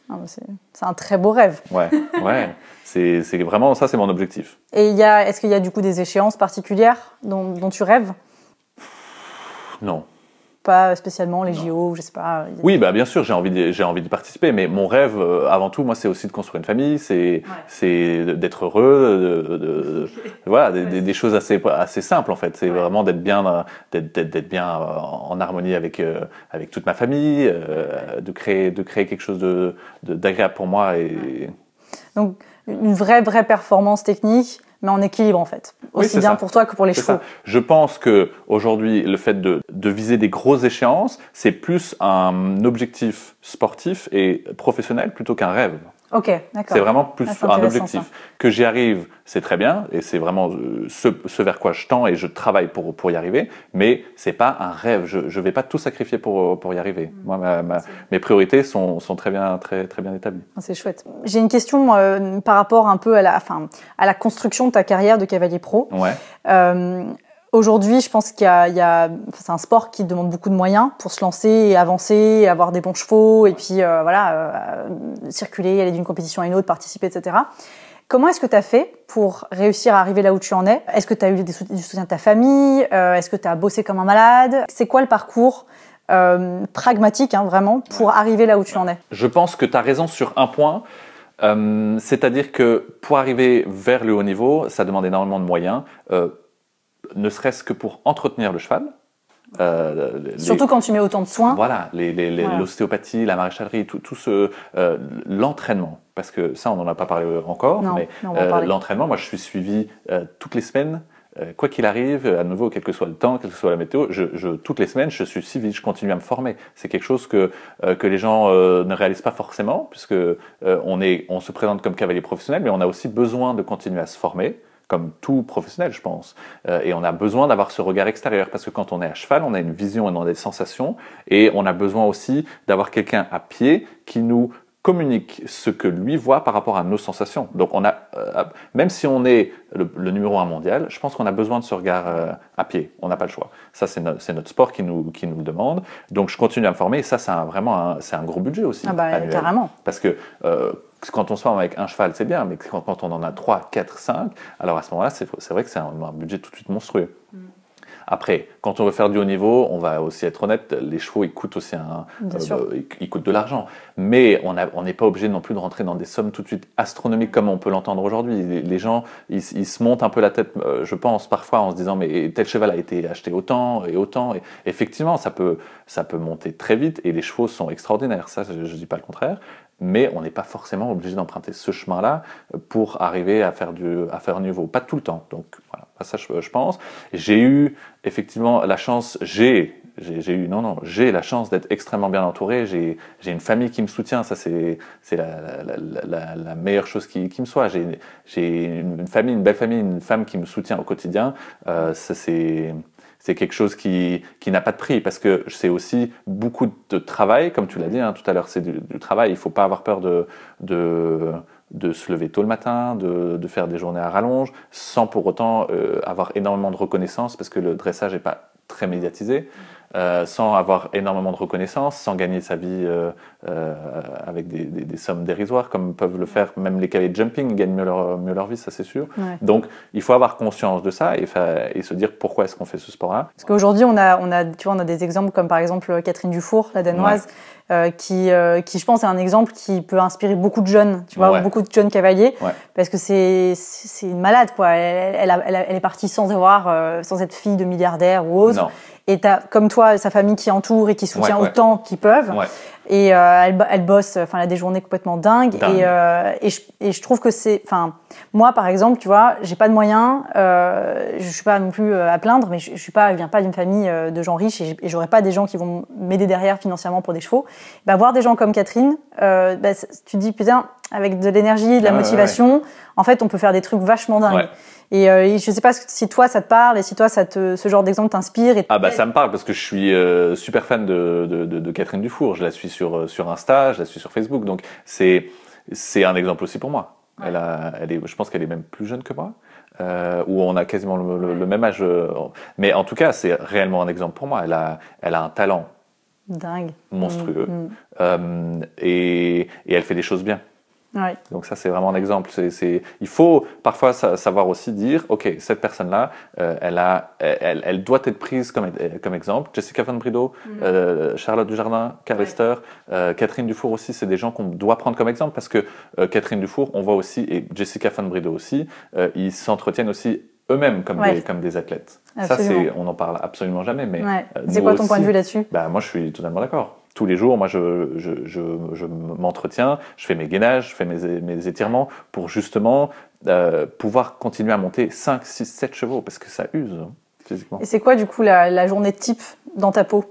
S1: Ah, bah, C'est un très beau rêve.
S2: Ouais, ouais. C'est vraiment ça, c'est mon objectif.
S1: Et est-ce qu'il y a du coup des échéances particulières dont, dont tu rêves?
S2: Non.
S1: Pas spécialement les JO, je sais pas.
S2: Oui, bah bien sûr, j'ai envie, j'ai envie d'y participer, mais mon rêve, euh, avant tout, moi, c'est aussi de construire une famille, c'est, c'est d'être heureux, de, de- de- voilà, des, choses assez, assez simples en fait. C'est vraiment d'être bien, d'être, bien euh, en harmonie avec euh, avec toute ma famille, euh, de créer, de créer quelque chose de- d'agréable pour moi et
S1: Donc une vraie vraie performance technique, mais en équilibre en fait. Aussi bien
S2: ça.
S1: pour toi que pour les chevaux.
S2: ça. Je pense que aujourd'hui, le fait de, de viser des grosses échéances, c'est plus un objectif sportif et professionnel plutôt qu'un rêve.
S1: Ok, d'accord.
S2: C'est vraiment plus
S1: Ah,
S2: un objectif.
S1: ça.
S2: Que j'y arrive, c'est très bien, et c'est vraiment euh, ce, ce vers quoi je tends et je travaille pour, pour y arriver, mais c'est pas un rêve. Je ne vais pas tout sacrifier pour, pour y arriver.
S1: Mm.
S2: Moi, ma- ma- mes priorités sont, sont très, bien, très, très bien établies.
S1: Ah, C'est chouette. J'ai une question euh, par rapport un peu à la, enfin, à la construction de ta carrière de cavalier pro.
S2: Ouais.
S1: Euh, Aujourd'hui, je pense qu'il y a, il y a c'est un sport qui demande beaucoup de moyens pour se lancer et avancer, avoir des bons chevaux et puis euh, voilà, euh, circuler, aller d'une compétition à une autre, participer, etc. Comment est-ce que tu as fait pour réussir à arriver là où tu en es? Est-ce que tu as eu des du soutien de ta famille? Euh, Est-ce que tu as bossé comme un malade? C'est quoi le parcours pragmatique, hein, vraiment, pour arriver là où tu en es?
S2: Je pense que tu as raison sur un point. Euh, C'est-à-dire que pour arriver vers le haut niveau, ça demande énormément de moyens, euh, ne serait-ce que pour entretenir le cheval. Euh, les-
S1: Surtout quand tu mets autant de soins.
S2: Voilà, l'ostéopathie, la maréchalerie, tout, tout ce euh, l'entraînement, parce que ça on n'en a pas parlé encore,
S1: Non,
S2: mais euh, l'entraînement, moi je suis suivi euh, toutes les semaines. Quoi qu'il arrive, à nouveau, quel que soit le temps, quelle que soit la météo, je, je, toutes les semaines, je suis suivi, je continue à me former. C'est quelque chose que, que les gens ne réalisent pas forcément, puisque on, est, on se présente comme cavalier professionnel, mais on a aussi besoin de continuer à se former, comme tout professionnel, je pense. Euh, et on a besoin d'avoir ce regard extérieur, parce que quand on est à cheval, on a une vision et on a des sensations, et on a besoin aussi d'avoir quelqu'un à pied qui nous communique ce que lui voit par rapport à nos sensations. Donc on a, euh, même si on est le, le numéro un mondial, je pense qu'on a besoin de ce regard euh, à pied. On n'a pas le choix. Ça c'est no- c'est notre sport qui nous qui nous le demande. Donc je continue à me former. Et ça c'est un- vraiment un, c'est un gros budget aussi.
S1: Ah bah
S2: annuel.
S1: carrément.
S2: Parce que euh, quand on se forme avec un cheval, c'est bien, mais quand, on en a 3, 4, 5, alors à ce moment-là, c'est vrai que c'est un, un budget tout de suite monstrueux.
S1: Mm.
S2: Après, quand on veut faire du haut niveau, on va aussi être honnête, les chevaux, ils coûtent aussi un, euh, bah, ils, coûtent de l'argent. Mais on n'est pas obligé non plus de rentrer dans des sommes tout de suite astronomiques comme on peut l'entendre aujourd'hui. Les, les gens, ils, ils se montent un peu la tête, euh, je pense, parfois en se disant, mais tel cheval a été acheté autant et autant. Et effectivement, ça peut, ça peut monter très vite et les chevaux sont extraordinaires. Ça, je ne dis pas le contraire. Mais on n'est pas forcément obligé d'emprunter ce chemin-là pour arriver à faire du à faire niveau. Pas tout le temps. Donc voilà, ça je, pense. J'ai eu effectivement la chance, j'ai j'ai eu non non j'ai la chance d'être extrêmement bien entouré. J'ai une famille qui me soutient. Ça c'est c'est la, la, meilleure chose qui, qui me soit. J'ai j'ai une famille, une belle famille, une femme qui me soutient au quotidien. Euh, ça c'est c'est quelque chose qui, qui n'a pas de prix parce que c'est aussi beaucoup de travail, comme tu l'as dit hein, tout à l'heure, c'est du, travail. Il faut pas avoir peur de, de, de se lever tôt le matin, de, de faire des journées à rallonge, sans pour autant euh, avoir énormément de reconnaissance parce que le dressage n'est pas très médiatisé. Euh, sans avoir énormément de reconnaissance, sans gagner sa vie euh, euh, avec des, des, des, sommes dérisoires, comme peuvent le faire même les cavaliers de jumping, ils gagnent mieux leur, mieux leur vie, ça c'est sûr.
S1: Ouais.
S2: Donc il faut avoir conscience de ça et, et se dire pourquoi est-ce qu'on fait ce sport-là.
S1: Parce qu'aujourd'hui, on a, on, a, tu vois, on a des exemples comme par exemple Catherine Dufour, la danoise, ouais. euh, qui, euh, qui, je pense, est un exemple qui peut inspirer beaucoup de jeunes, tu vois,
S2: ouais.
S1: beaucoup de jeunes cavaliers,
S2: ouais.
S1: parce que c'est c'est une malade, quoi. Elle, elle, est partie sans avoir, euh, sans être fille de milliardaire ou autre.
S2: Non.
S1: Et t'as, comme toi, sa famille qui entoure et qui soutient autant qu'ils peuvent. Et euh, elle, elle bosse, enfin, elle a des journées complètement dingues.
S2: Dingue.
S1: Et, euh, et, je, et je trouve que c'est, enfin, moi, par exemple, tu vois, j'ai pas de moyens, euh, je suis pas non plus euh, à plaindre, mais je, je suis pas, je viens pas d'une famille euh, de gens riches et, et j'aurais pas des gens qui vont m'aider derrière financièrement pour des chevaux. Bah, voir des gens comme Catherine, euh, bah, tu te dis putain, avec de l'énergie, de la
S2: ah,
S1: motivation,
S2: ouais, ouais.
S1: en fait, on peut faire des trucs vachement dingues.
S2: Ouais.
S1: Et euh, je sais pas si toi ça te parle et si toi ça te, ce genre d'exemple t'inspire. Et...
S2: Ah bah ça me parle parce que je suis euh, super fan de, de, de, de, Catherine Dufour. Je la suis sur sur Insta, je la suis sur Facebook. Donc c'est c'est un exemple aussi pour moi. Ouais. Elle a, elle est, je pense qu'elle est même plus jeune que moi. Euh, où on a quasiment le, le, le, même âge. euh, Mais en tout cas, c'est réellement un exemple pour moi. Elle a, elle a un talent
S1: dingue,
S2: monstrueux,
S1: mmh,
S2: euh, et, et elle fait des choses bien.
S1: Ouais.
S2: Donc ça, c'est vraiment un exemple. Il faut parfois savoir aussi dire, ok, cette personne-là, euh, elle a, elle, elle, doit être prise comme, comme exemple. Jessica Van Brido, mm -hmm. euh, Charlotte Dujardin, Carl ouais. Lester, euh, Catherine Dufour aussi, c'est des gens qu'on doit prendre comme exemple parce que euh, Catherine Dufour, on voit aussi, et Jessica Van Brido aussi, euh, ils s'entretiennent aussi eux-mêmes comme, ouais. des, comme des athlètes.
S1: Absolument.
S2: Ça, on n'en parle absolument jamais. Mais
S1: c'est quoi ton
S2: aussi,
S1: point de vue là-dessus?
S2: bah, Moi, je suis totalement d'accord tous les jours, moi, je, m'entretiens, je fais mes gainages, je fais mes, étirements pour justement euh, pouvoir continuer à monter 5, 6, 7 chevaux parce que ça use hein, physiquement.
S1: Et c'est quoi, du coup, la, journée type dans ta peau?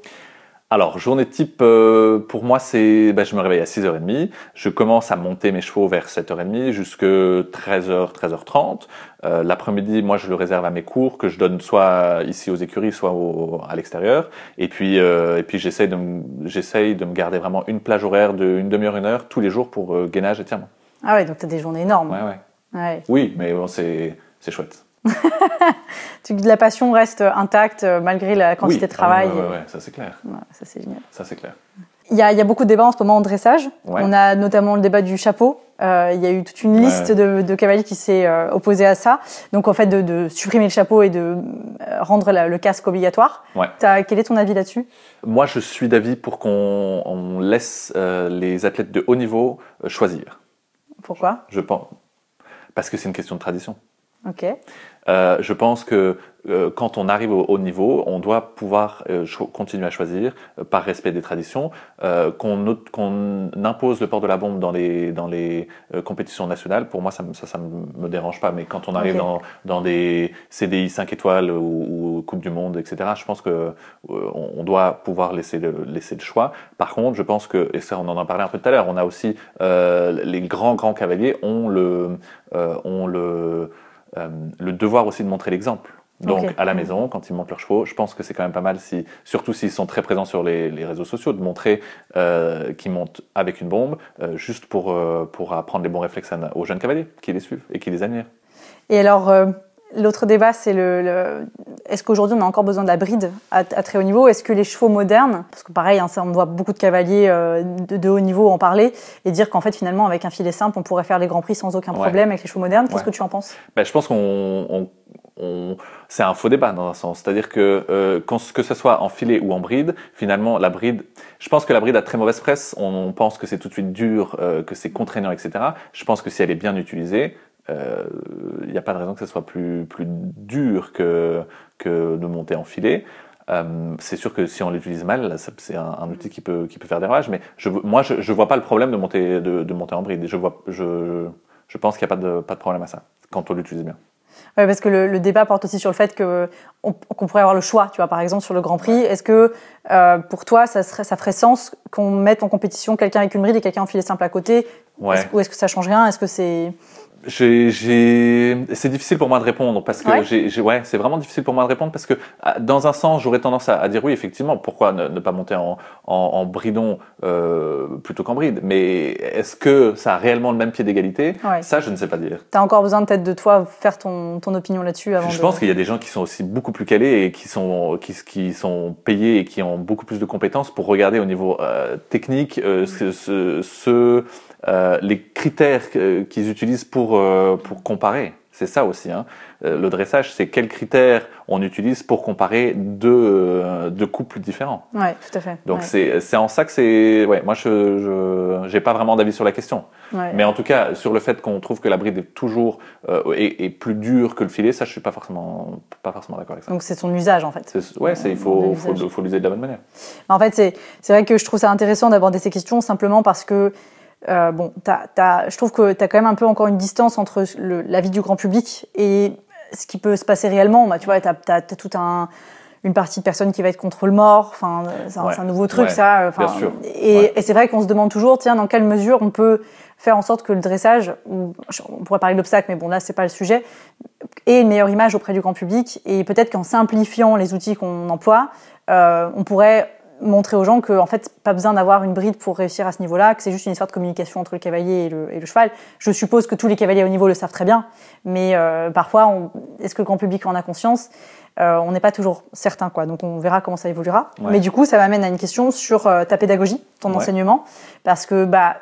S2: Alors, journée type, euh, pour moi, c'est, ben, je me réveille à 6h30, je commence à monter mes chevaux vers 7h30 jusque 13h, 13h30. Euh, L'après-midi, moi, je le réserve à mes cours que je donne soit ici aux écuries, soit au, à l'extérieur. Et puis, euh, et puis j'essaye de, j'essaye de me garder vraiment une plage horaire de une demi-heure, une heure tous les jours pour gainage et tirement.
S1: Ah ouais, donc tu as des journées énormes.
S2: Ouais, ouais.
S1: ouais.
S2: Oui, mais bon, c'est chouette.
S1: la passion reste intacte malgré la quantité
S2: Oui.
S1: de travail.
S2: Ah, ouais,
S1: et-
S2: ouais, ouais, ça c'est clair.
S1: Ça c'est génial.
S2: Ça c'est clair.
S1: Il y, a, il y a beaucoup de débats en ce moment en dressage. On a notamment le débat du chapeau. Euh, il y a eu toute une liste de, de cavaliers qui s'est euh, opposée à ça. Donc en fait de, de supprimer le chapeau et de euh, rendre la- le casque obligatoire. Quel est ton avis là-dessus?
S2: Moi, je suis d'avis pour qu'on on laisse euh, les athlètes de haut niveau euh, choisir.
S1: Pourquoi?
S2: Je pense parce que c'est une question de tradition.
S1: Ok.
S2: Euh, je pense que euh, quand on arrive au haut niveau, on doit pouvoir euh, continuer à choisir euh, par respect des traditions, euh, qu'on qu'on impose le port de la bombe dans les, dans les euh, compétitions nationales. Pour moi, ça, me- ça, ça me dérange pas. Mais quand on arrive dans, dans des CDI 5 étoiles ou, ou Coupe du Monde, etc., je pense que euh, on doit pouvoir laisser le, laisser le choix. Par contre, je pense que, et ça, on en a parlé un peu tout à l'heure, on a aussi euh, les grands grands cavaliers ont le, euh, ont le le devoir aussi de montrer l'exemple. Donc à la maison, quand ils montent leurs chevaux, je pense que c'est quand même pas mal, si, surtout s'ils sont très présents sur les, les réseaux sociaux, de montrer euh, qu'ils montent avec une bombe, euh, juste pour, euh, pour apprendre les bons réflexes aux jeunes cavaliers qui les suivent et qui les admirent.
S1: Et alors, euh, l'autre débat, c'est le, le- est-ce qu'aujourd'hui on a encore besoin de la bride à, à très haut niveau? Est-ce que les chevaux modernes, parce que pareil, hein, ça, on voit beaucoup de cavaliers euh, de, de haut niveau en parler, et dire qu'en fait finalement avec un filet simple, on pourrait faire les grands prix sans aucun
S2: Ouais.
S1: problème avec les chevaux modernes. Qu'est-ce
S2: Ouais.
S1: que tu en penses?
S2: Ben, je pense qu'on on- on- c'est un faux débat dans un sens. C'est-à-dire que euh, que ce soit en filet ou en bride, finalement, la bride, je pense que la bride a très mauvaise presse. On, on pense que c'est tout de suite dur, euh, que c'est contraignant, etc. Je pense que si elle est bien utilisée, euh, il n'y a pas de raison que ce soit plus, plus dur que, que de monter en filet. Euh, c'est sûr que si on l'utilise mal, c'est un, un outil qui peut, qui peut faire des ravages. Mais je, moi, je ne vois pas le problème de monter, de, de monter en bride. Je, vois, je, je pense qu'il n'y a pas de, pas de problème à ça quand on l'utilise bien.
S1: Ouais, parce que le, le débat porte aussi sur le fait que qu'on pourrait avoir le choix, tu vois, par exemple sur le Grand Prix. Est-ce que euh, pour toi, ça, serait, ça ferait sens qu'on mette en compétition quelqu'un avec une bride et quelqu'un en filet simple à côté?
S2: Ouais.
S1: Ou est-ce que ça change rien? Est-ce que c'est
S2: C'est difficile pour moi de répondre parce que
S1: Ouais.
S2: ouais, c'est vraiment difficile pour moi de répondre parce que ah, dans un sens, j'aurais tendance à, à dire oui, effectivement, pourquoi ne, ne pas monter en, en, en bridon euh, plutôt qu'en bride? Mais est-ce que ça a réellement le même pied d'égalité?
S1: Ouais.
S2: Ça, je ne sais pas dire.
S1: T'as encore besoin peut-être de toi faire ton, ton opinion là-dessus avant
S2: Je
S1: de...
S2: pense qu'il y a des gens qui sont aussi beaucoup plus calés et qui sont, qui, qui sont payés et qui ont beaucoup plus de compétences pour regarder au niveau euh, technique euh, ce, ce- ce, les critères qu'ils utilisent pour, euh, pour comparer. C'est ça aussi. Hein. Euh, Le dressage, c'est quels critères on utilise pour comparer deux, euh, deux couples différents.
S1: Ouais, tout à fait.
S2: Donc
S1: ouais.
S2: c'est en ça que c'est... Ouais, moi, je n'ai pas vraiment d'avis sur la question.
S1: Ouais.
S2: Mais en tout cas, sur le fait qu'on trouve que la bride est toujours euh, est, est plus dure que le filet, ça, je suis pas forcément pas forcément d'accord avec ça.
S1: Donc c'est son usage en fait.
S2: C'est il faut faut, faut l'user de la bonne manière.
S1: En fait, c'est vrai que je trouve ça intéressant d'aborder ces questions simplement parce que euh, bon, t'as, t'as, je trouve que tu as quand même un peu encore une distance entre le, la vie du grand public et ce qui peut se passer réellement. Bah, tu vois, tu as, tout un une partie de personnes qui va être contre le mort. Enfin, c'est un,
S2: Ouais.
S1: c'est un nouveau truc,
S2: Ouais.
S1: ça. Enfin,
S2: Bien sûr.
S1: Et,
S2: Ouais.
S1: et c'est vrai qu'on se demande toujours, tiens, dans quelle mesure on peut faire en sorte que le dressage, ou on pourrait parler d'obstacles, mais bon, là, c'est pas le sujet, ait une meilleure image auprès du grand public. Et peut-être qu'en simplifiant les outils qu'on emploie, euh, on pourrait montrer aux gens que en fait pas besoin d'avoir une bride pour réussir à ce niveau-là, que c'est juste une histoire de communication entre le cavalier et le, et le cheval. Je suppose que tous les cavaliers au niveau le savent très bien, mais euh, parfois, est-ce que le grand public en a conscience? Euh, On n'est pas toujours certain, quoi. Donc on verra comment ça évoluera.
S2: Ouais.
S1: Mais du coup, ça m'amène à une question sur euh, ta pédagogie, ton
S2: Ouais.
S1: enseignement, parce que bah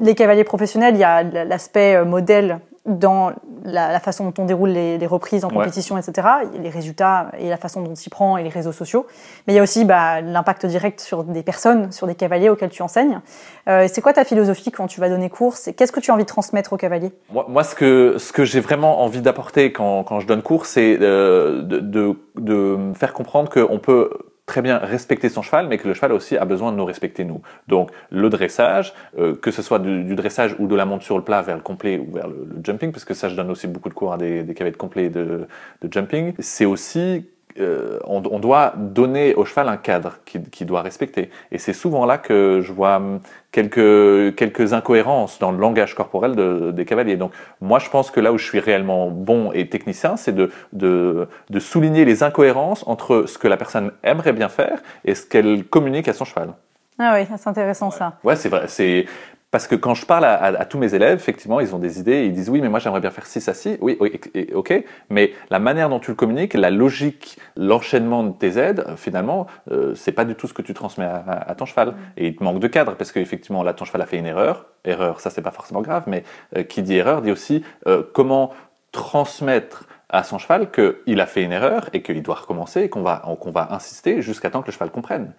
S1: les cavaliers professionnels, il y a l'aspect modèle dans la, la façon dont on déroule les, les reprises en
S2: Ouais.
S1: compétition, etc., les résultats et la façon dont on s'y prend et les réseaux sociaux. Mais il y a aussi bah, l'impact direct sur des personnes, sur des cavaliers auxquels tu enseignes. Euh, c'est quoi ta philosophie quand tu vas donner cours? Qu'est-ce que tu as envie de transmettre aux cavaliers?
S2: Moi, moi, ce que ce que j'ai vraiment envie d'apporter quand quand je donne cours, c'est euh, de, de de faire comprendre qu'on peut très bien respecter son cheval, mais que le cheval aussi a besoin de nous respecter nous. Donc le dressage, euh, que ce soit du, dressage ou de la monte sur le plat vers le complet ou vers le, le jumping, parce que ça je donne aussi beaucoup de cours à des, des cavaliers de complet de, de jumping, c'est aussi euh, on, on doit donner au cheval un cadre qu'il qu'il doit respecter. Et c'est souvent là que je vois hum, quelques, quelques incohérences dans le langage corporel de- des cavaliers. Donc moi je pense que là où je suis réellement bon et technicien, c'est de, de, de souligner les incohérences entre ce que la personne aimerait bien faire et ce qu'elle communique à son cheval.
S1: Ah oui, c'est intéressant ça.
S2: Ouais, c'est vrai. C'est Parce que quand je parle à, tous mes élèves, effectivement, ils ont des idées, ils disent oui, mais moi j'aimerais bien faire ci, ça, ci. Oui, oui, ok. Mais la manière dont tu le communiques, la logique, l'enchaînement de tes aides, finalement, euh, c'est pas du tout ce que tu transmets à, ton cheval. Et il te manque de cadre parce qu'effectivement, là, ton cheval a fait une erreur. Erreur, ça c'est pas forcément grave, mais euh, qui dit erreur dit aussi euh, comment transmettre à son cheval qu'il a fait une erreur et qu'il doit recommencer et qu'on va, qu'on va insister jusqu'à temps que le cheval comprenne.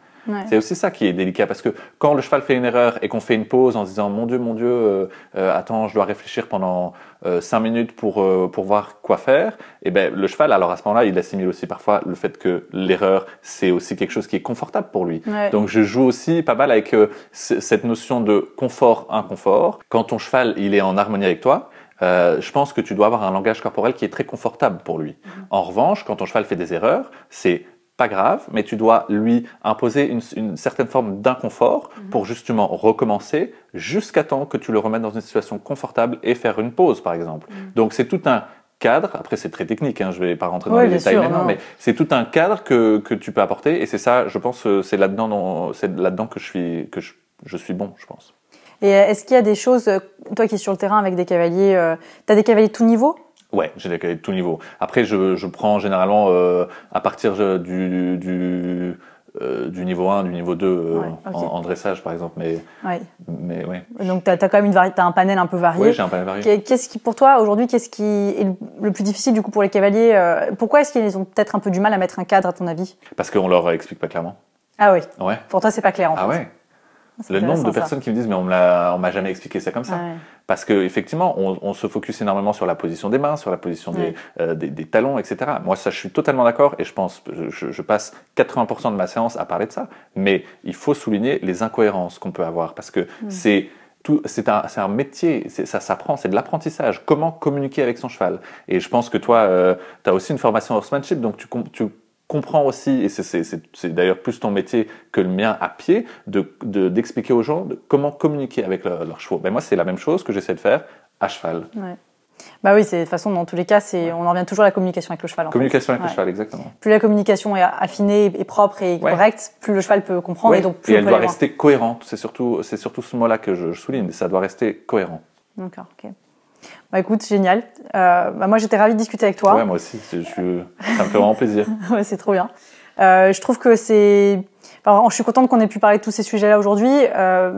S2: C'est aussi ça qui est délicat parce que quand le cheval fait une erreur et qu'on fait une pause en se disant mon Dieu, mon Dieu, euh, euh, attends, je dois réfléchir pendant euh, cinq minutes pour pour voir quoi faire, et eh ben le cheval, alors à ce moment-là, il assimile aussi parfois le fait que l'erreur c'est aussi quelque chose qui est confortable pour lui. Donc je joue aussi pas mal avec cette notion de confort inconfort. Quand ton cheval il est en harmonie avec toi, euh, je pense que tu dois avoir un langage corporel qui est très confortable pour lui. Mhm. En revanche, quand ton cheval fait des erreurs, c'est pas grave, mais tu dois lui imposer une, certaine forme d'inconfort mhm. pour justement recommencer jusqu'à temps que tu le remettes dans une situation confortable et faire une pause, par exemple. Mhm. Donc c'est tout un cadre, après c'est très technique, hein, je vais pas rentrer dans les détails maintenant, mais c'est tout un cadre que, que tu peux apporter et c'est ça, je pense, euh, c'est là-dedans, c'est là-dedans que je suis, que je suis bon, je pense.
S1: Et euh, est-ce qu'il y a des choses, euh, toi qui es sur le terrain avec des cavaliers, euh, tu as des cavaliers de tout niveau?
S2: Ouais, j'ai des cavaliers de tout niveau. Après, je, je prends généralement euh, à partir du, du, euh, du, niveau 1, du niveau 2 en, dressage, par exemple. Mais,
S1: ouais.
S2: mais ouais.
S1: Donc, tu as, quand même une as un panel un peu varié.
S2: Oui, j'ai un panel varié.
S1: Qu'est-ce qui, pour toi, aujourd'hui, qu'est-ce qui est le plus difficile du coup pour les cavaliers Pourquoi est-ce qu'ils ont peut-être un peu du mal à mettre un cadre, à ton avis?
S2: Parce qu'on leur explique pas clairement.
S1: Ah oui.
S2: Ouais.
S1: Pour toi, c'est pas clair en
S2: ah
S1: fait.
S2: Ah ouais le nombre de personnes qui me disent mais on m'a jamais expliqué ça comme ça. Parce que effectivement on, on, se focus énormément sur la position des mains sur la position des, euh, des, des, talons etc moi ça je suis totalement d'accord et je pense je, je, passe 80% de ma séance à parler de ça. Mais il faut souligner les incohérences qu'on peut avoir parce que mm. c'est c'est un, un, métier, ça s'apprend, c'est de l'apprentissage. Comment communiquer avec son cheval? Et je pense que toi, euh, tu as aussi une formation horsemanship, donc tu, tu comprends aussi, et c'est d'ailleurs plus ton métier que le mien à pied, d'expliquer de, aux gens de comment communiquer avec leurs chevaux. Ben moi, c'est la même chose que j'essaie de faire à cheval.
S1: Ouais. Bah oui, c'est de toute façon dans tous les cas, c'est on en revient toujours à la communication avec le cheval. En
S2: communication avec le cheval, exactement.
S1: Plus la communication est affinée, et propre et correcte, plus le cheval peut comprendre et donc plus
S2: et elle doit rester cohérente. C'est surtout c'est surtout ce mot-là que je, je souligne. Ça doit rester cohérent.
S1: D'accord. ok. Bah écoute, génial. Euh, bah moi j'étais ravie de discuter avec toi.
S2: Ouais, moi aussi, je, ça me fait vraiment plaisir.
S1: ouais, c'est trop bien. Euh, je trouve que c'est alors, je suis contente qu'on ait pu parler de tous ces sujets-là aujourd'hui. Euh,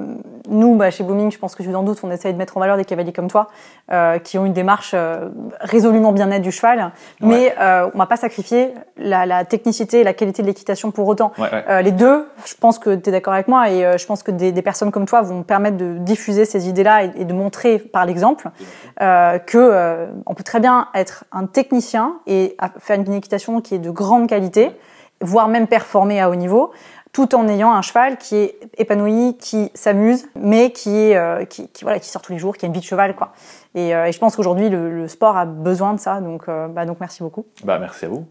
S1: nous, bah, chez Booming, je pense que tu en doute, on essaye de mettre en valeur des cavaliers comme toi, euh, qui ont une démarche euh, résolument bien-être du cheval, mais euh, on va pas sacrifier la, la, technicité et la qualité de l'équitation pour autant.
S2: Ouais,
S1: les deux, je pense que tu es d'accord avec moi, et je pense que des, des, personnes comme toi vont permettre de diffuser ces idées-là et, et, de montrer par l'exemple que on peut très bien être un technicien et faire une équitation qui est de grande qualité, voire même performer à haut niveau, tout en ayant un cheval qui est épanoui, qui s'amuse, mais qui est euh, qui, voilà qui sort tous les jours, qui a une vie de cheval quoi. Et, euh, et je pense qu'aujourd'hui le, le, sport a besoin de ça, donc euh, bah donc merci beaucoup.
S2: Bah merci à vous.